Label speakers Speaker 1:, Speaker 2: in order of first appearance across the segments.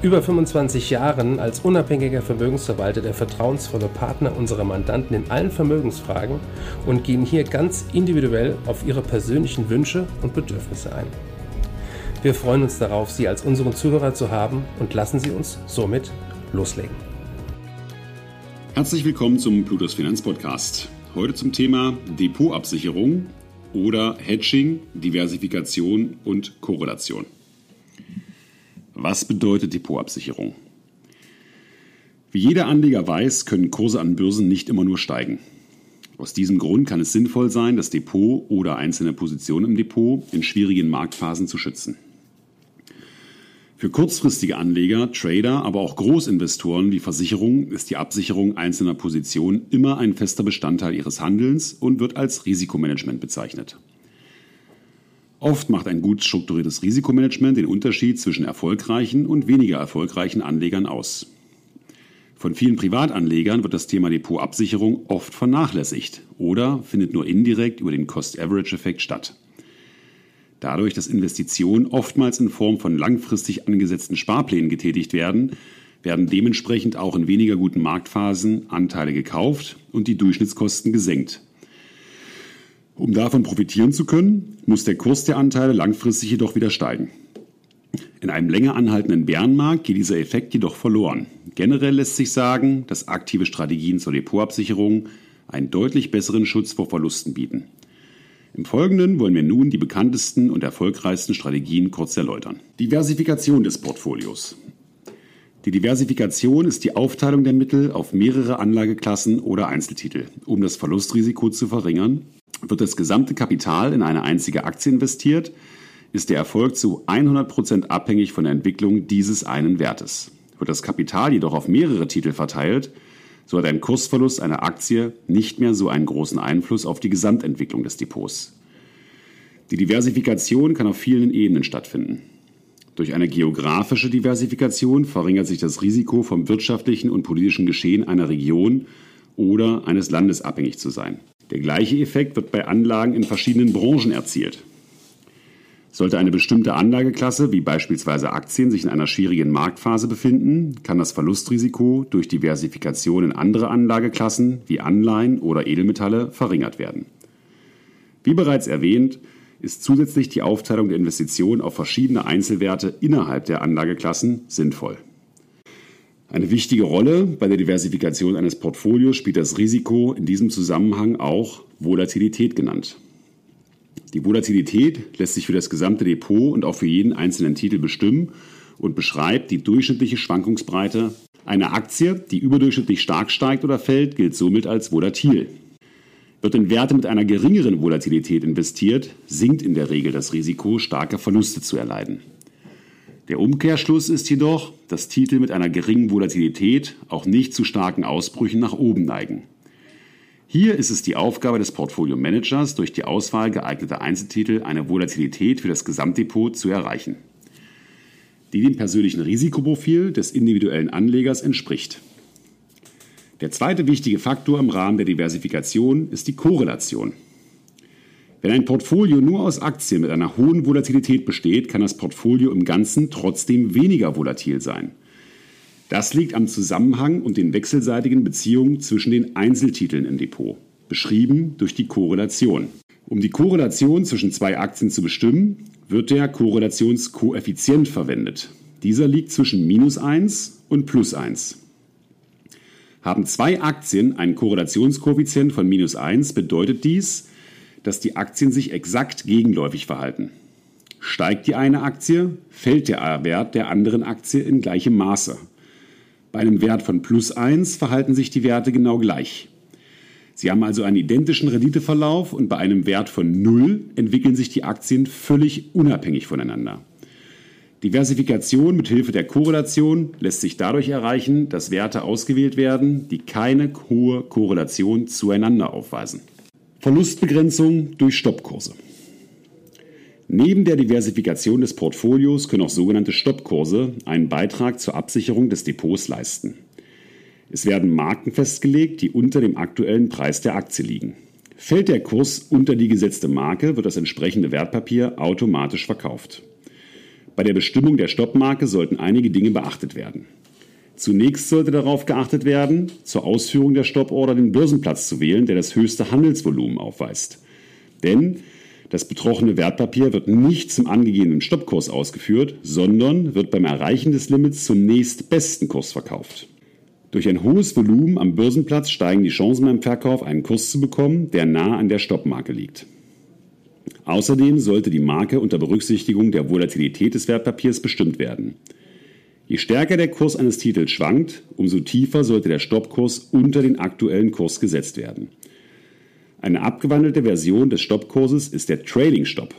Speaker 1: über 25 Jahren als unabhängiger Vermögensverwalter der vertrauensvolle Partner unserer Mandanten in allen Vermögensfragen und gehen hier ganz individuell auf ihre persönlichen Wünsche und Bedürfnisse ein. Wir freuen uns darauf, Sie als unseren Zuhörer zu haben und lassen Sie uns somit loslegen.
Speaker 2: Herzlich willkommen zum Plutos Finanzpodcast. Heute zum Thema Depotabsicherung oder Hedging, Diversifikation und Korrelation. Was bedeutet Depotabsicherung? Wie jeder Anleger weiß, können Kurse an Börsen nicht immer nur steigen. Aus diesem Grund kann es sinnvoll sein, das Depot oder einzelne Positionen im Depot in schwierigen Marktphasen zu schützen. Für kurzfristige Anleger, Trader, aber auch Großinvestoren wie Versicherungen ist die Absicherung einzelner Positionen immer ein fester Bestandteil ihres Handelns und wird als Risikomanagement bezeichnet. Oft macht ein gut strukturiertes Risikomanagement den Unterschied zwischen erfolgreichen und weniger erfolgreichen Anlegern aus. Von vielen Privatanlegern wird das Thema Depotabsicherung oft vernachlässigt oder findet nur indirekt über den Cost-Average-Effekt statt. Dadurch, dass Investitionen oftmals in Form von langfristig angesetzten Sparplänen getätigt werden, werden dementsprechend auch in weniger guten Marktphasen Anteile gekauft und die Durchschnittskosten gesenkt. Um davon profitieren zu können, muss der Kurs der Anteile langfristig jedoch wieder steigen. In einem länger anhaltenden Bärenmarkt geht dieser Effekt jedoch verloren. Generell lässt sich sagen, dass aktive Strategien zur Depotabsicherung einen deutlich besseren Schutz vor Verlusten bieten. Im Folgenden wollen wir nun die bekanntesten und erfolgreichsten Strategien kurz erläutern. Diversifikation des Portfolios. Die Diversifikation ist die Aufteilung der Mittel auf mehrere Anlageklassen oder Einzeltitel, um das Verlustrisiko zu verringern. Wird das gesamte Kapital in eine einzige Aktie investiert, ist der Erfolg zu 100 Prozent abhängig von der Entwicklung dieses einen Wertes. Wird das Kapital jedoch auf mehrere Titel verteilt, so hat ein Kursverlust einer Aktie nicht mehr so einen großen Einfluss auf die Gesamtentwicklung des Depots. Die Diversifikation kann auf vielen Ebenen stattfinden. Durch eine geografische Diversifikation verringert sich das Risiko, vom wirtschaftlichen und politischen Geschehen einer Region oder eines Landes abhängig zu sein. Der gleiche Effekt wird bei Anlagen in verschiedenen Branchen erzielt. Sollte eine bestimmte Anlageklasse, wie beispielsweise Aktien, sich in einer schwierigen Marktphase befinden, kann das Verlustrisiko durch Diversifikation in andere Anlageklassen wie Anleihen oder Edelmetalle verringert werden. Wie bereits erwähnt, ist zusätzlich die Aufteilung der Investitionen auf verschiedene Einzelwerte innerhalb der Anlageklassen sinnvoll. Eine wichtige Rolle bei der Diversifikation eines Portfolios spielt das Risiko, in diesem Zusammenhang auch Volatilität genannt. Die Volatilität lässt sich für das gesamte Depot und auch für jeden einzelnen Titel bestimmen und beschreibt die durchschnittliche Schwankungsbreite. Eine Aktie, die überdurchschnittlich stark steigt oder fällt, gilt somit als volatil. Wird in Werte mit einer geringeren Volatilität investiert, sinkt in der Regel das Risiko, starke Verluste zu erleiden. Der Umkehrschluss ist jedoch, dass Titel mit einer geringen Volatilität auch nicht zu starken Ausbrüchen nach oben neigen. Hier ist es die Aufgabe des Portfolio-Managers, durch die Auswahl geeigneter Einzeltitel eine Volatilität für das Gesamtdepot zu erreichen, die dem persönlichen Risikoprofil des individuellen Anlegers entspricht. Der zweite wichtige Faktor im Rahmen der Diversifikation ist die Korrelation. Wenn ein Portfolio nur aus Aktien mit einer hohen Volatilität besteht, kann das Portfolio im Ganzen trotzdem weniger volatil sein – das liegt am Zusammenhang und den wechselseitigen Beziehungen zwischen den Einzeltiteln im Depot, beschrieben durch die Korrelation. Um die Korrelation zwischen zwei Aktien zu bestimmen, wird der Korrelationskoeffizient verwendet. Dieser liegt zwischen minus 1 und plus 1. Haben zwei Aktien einen Korrelationskoeffizient von minus 1, bedeutet dies, dass die Aktien sich exakt gegenläufig verhalten. Steigt die eine Aktie, fällt der Wert der anderen Aktie in gleichem Maße. Bei einem Wert von plus 1 verhalten sich die Werte genau gleich. Sie haben also einen identischen Renditeverlauf und bei einem Wert von 0 entwickeln sich die Aktien völlig unabhängig voneinander. Diversifikation mit Hilfe der Korrelation lässt sich dadurch erreichen, dass Werte ausgewählt werden, die keine hohe Korrelation zueinander aufweisen. Verlustbegrenzung durch Stoppkurse. Neben der Diversifikation des Portfolios können auch sogenannte Stoppkurse einen Beitrag zur Absicherung des Depots leisten. Es werden Marken festgelegt, die unter dem aktuellen Preis der Aktie liegen. Fällt der Kurs unter die gesetzte Marke, wird das entsprechende Wertpapier automatisch verkauft. Bei der Bestimmung der Stoppmarke sollten einige Dinge beachtet werden. Zunächst sollte darauf geachtet werden, zur Ausführung der Stopporder den Börsenplatz zu wählen, der das höchste Handelsvolumen aufweist. Denn das betroffene Wertpapier wird nicht zum angegebenen Stoppkurs ausgeführt, sondern wird beim Erreichen des Limits zum nächstbesten Kurs verkauft. Durch ein hohes Volumen am Börsenplatz steigen die Chancen beim Verkauf, einen Kurs zu bekommen, der nah an der Stoppmarke liegt. Außerdem sollte die Marke unter Berücksichtigung der Volatilität des Wertpapiers bestimmt werden. Je stärker der Kurs eines Titels schwankt, umso tiefer sollte der Stoppkurs unter den aktuellen Kurs gesetzt werden. Eine abgewandelte Version des Stoppkurses ist der Trailing Stop.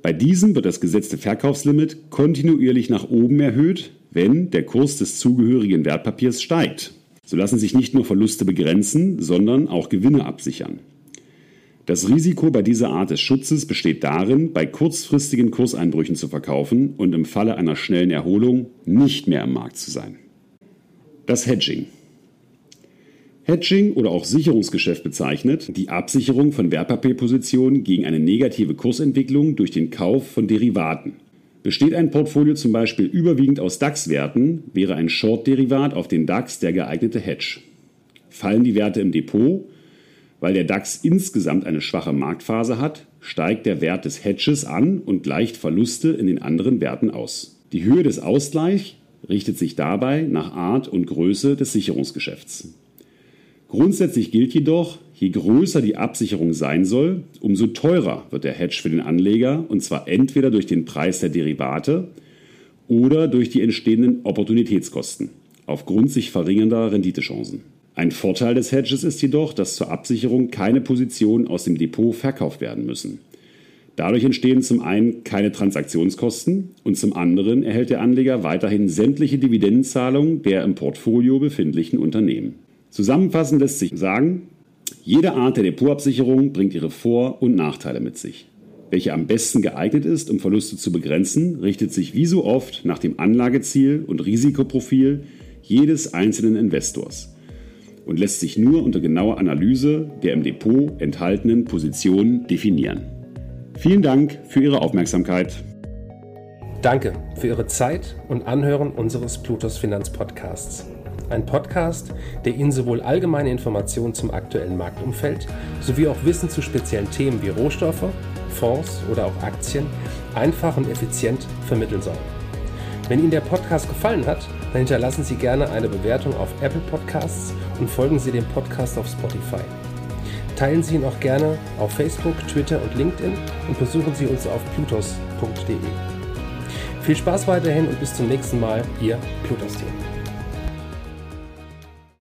Speaker 2: Bei diesem wird das gesetzte Verkaufslimit kontinuierlich nach oben erhöht, wenn der Kurs des zugehörigen Wertpapiers steigt. So lassen sich nicht nur Verluste begrenzen, sondern auch Gewinne absichern. Das Risiko bei dieser Art des Schutzes besteht darin, bei kurzfristigen Kurseinbrüchen zu verkaufen und im Falle einer schnellen Erholung nicht mehr am Markt zu sein. Das Hedging. Hedging oder auch Sicherungsgeschäft bezeichnet die Absicherung von Wertpapierpositionen gegen eine negative Kursentwicklung durch den Kauf von Derivaten. Besteht ein Portfolio zum Beispiel überwiegend aus DAX-Werten, wäre ein Short-Derivat auf den DAX der geeignete Hedge. Fallen die Werte im Depot, weil der DAX insgesamt eine schwache Marktphase hat, steigt der Wert des Hedges an und gleicht Verluste in den anderen Werten aus. Die Höhe des Ausgleichs richtet sich dabei nach Art und Größe des Sicherungsgeschäfts. Grundsätzlich gilt jedoch, je größer die Absicherung sein soll, umso teurer wird der Hedge für den Anleger, und zwar entweder durch den Preis der Derivate oder durch die entstehenden Opportunitätskosten aufgrund sich verringernder Renditechancen. Ein Vorteil des Hedges ist jedoch, dass zur Absicherung keine Positionen aus dem Depot verkauft werden müssen. Dadurch entstehen zum einen keine Transaktionskosten und zum anderen erhält der Anleger weiterhin sämtliche Dividendenzahlungen der im Portfolio befindlichen Unternehmen. Zusammenfassend lässt sich sagen, jede Art der Depotabsicherung bringt ihre Vor- und Nachteile mit sich. Welche am besten geeignet ist, um Verluste zu begrenzen, richtet sich wie so oft nach dem Anlageziel und Risikoprofil jedes einzelnen Investors und lässt sich nur unter genauer Analyse der im Depot enthaltenen Positionen definieren. Vielen Dank für Ihre Aufmerksamkeit.
Speaker 1: Danke für Ihre Zeit und Anhören unseres Plutos Finanzpodcasts. Ein Podcast, der Ihnen sowohl allgemeine Informationen zum aktuellen Marktumfeld sowie auch Wissen zu speziellen Themen wie Rohstoffe, Fonds oder auch Aktien einfach und effizient vermitteln soll. Wenn Ihnen der Podcast gefallen hat, dann hinterlassen Sie gerne eine Bewertung auf Apple Podcasts und folgen Sie dem Podcast auf Spotify. Teilen Sie ihn auch gerne auf Facebook, Twitter und LinkedIn und besuchen Sie uns auf plutos.de. Viel Spaß weiterhin und bis zum nächsten Mal, Ihr Plutos-Team.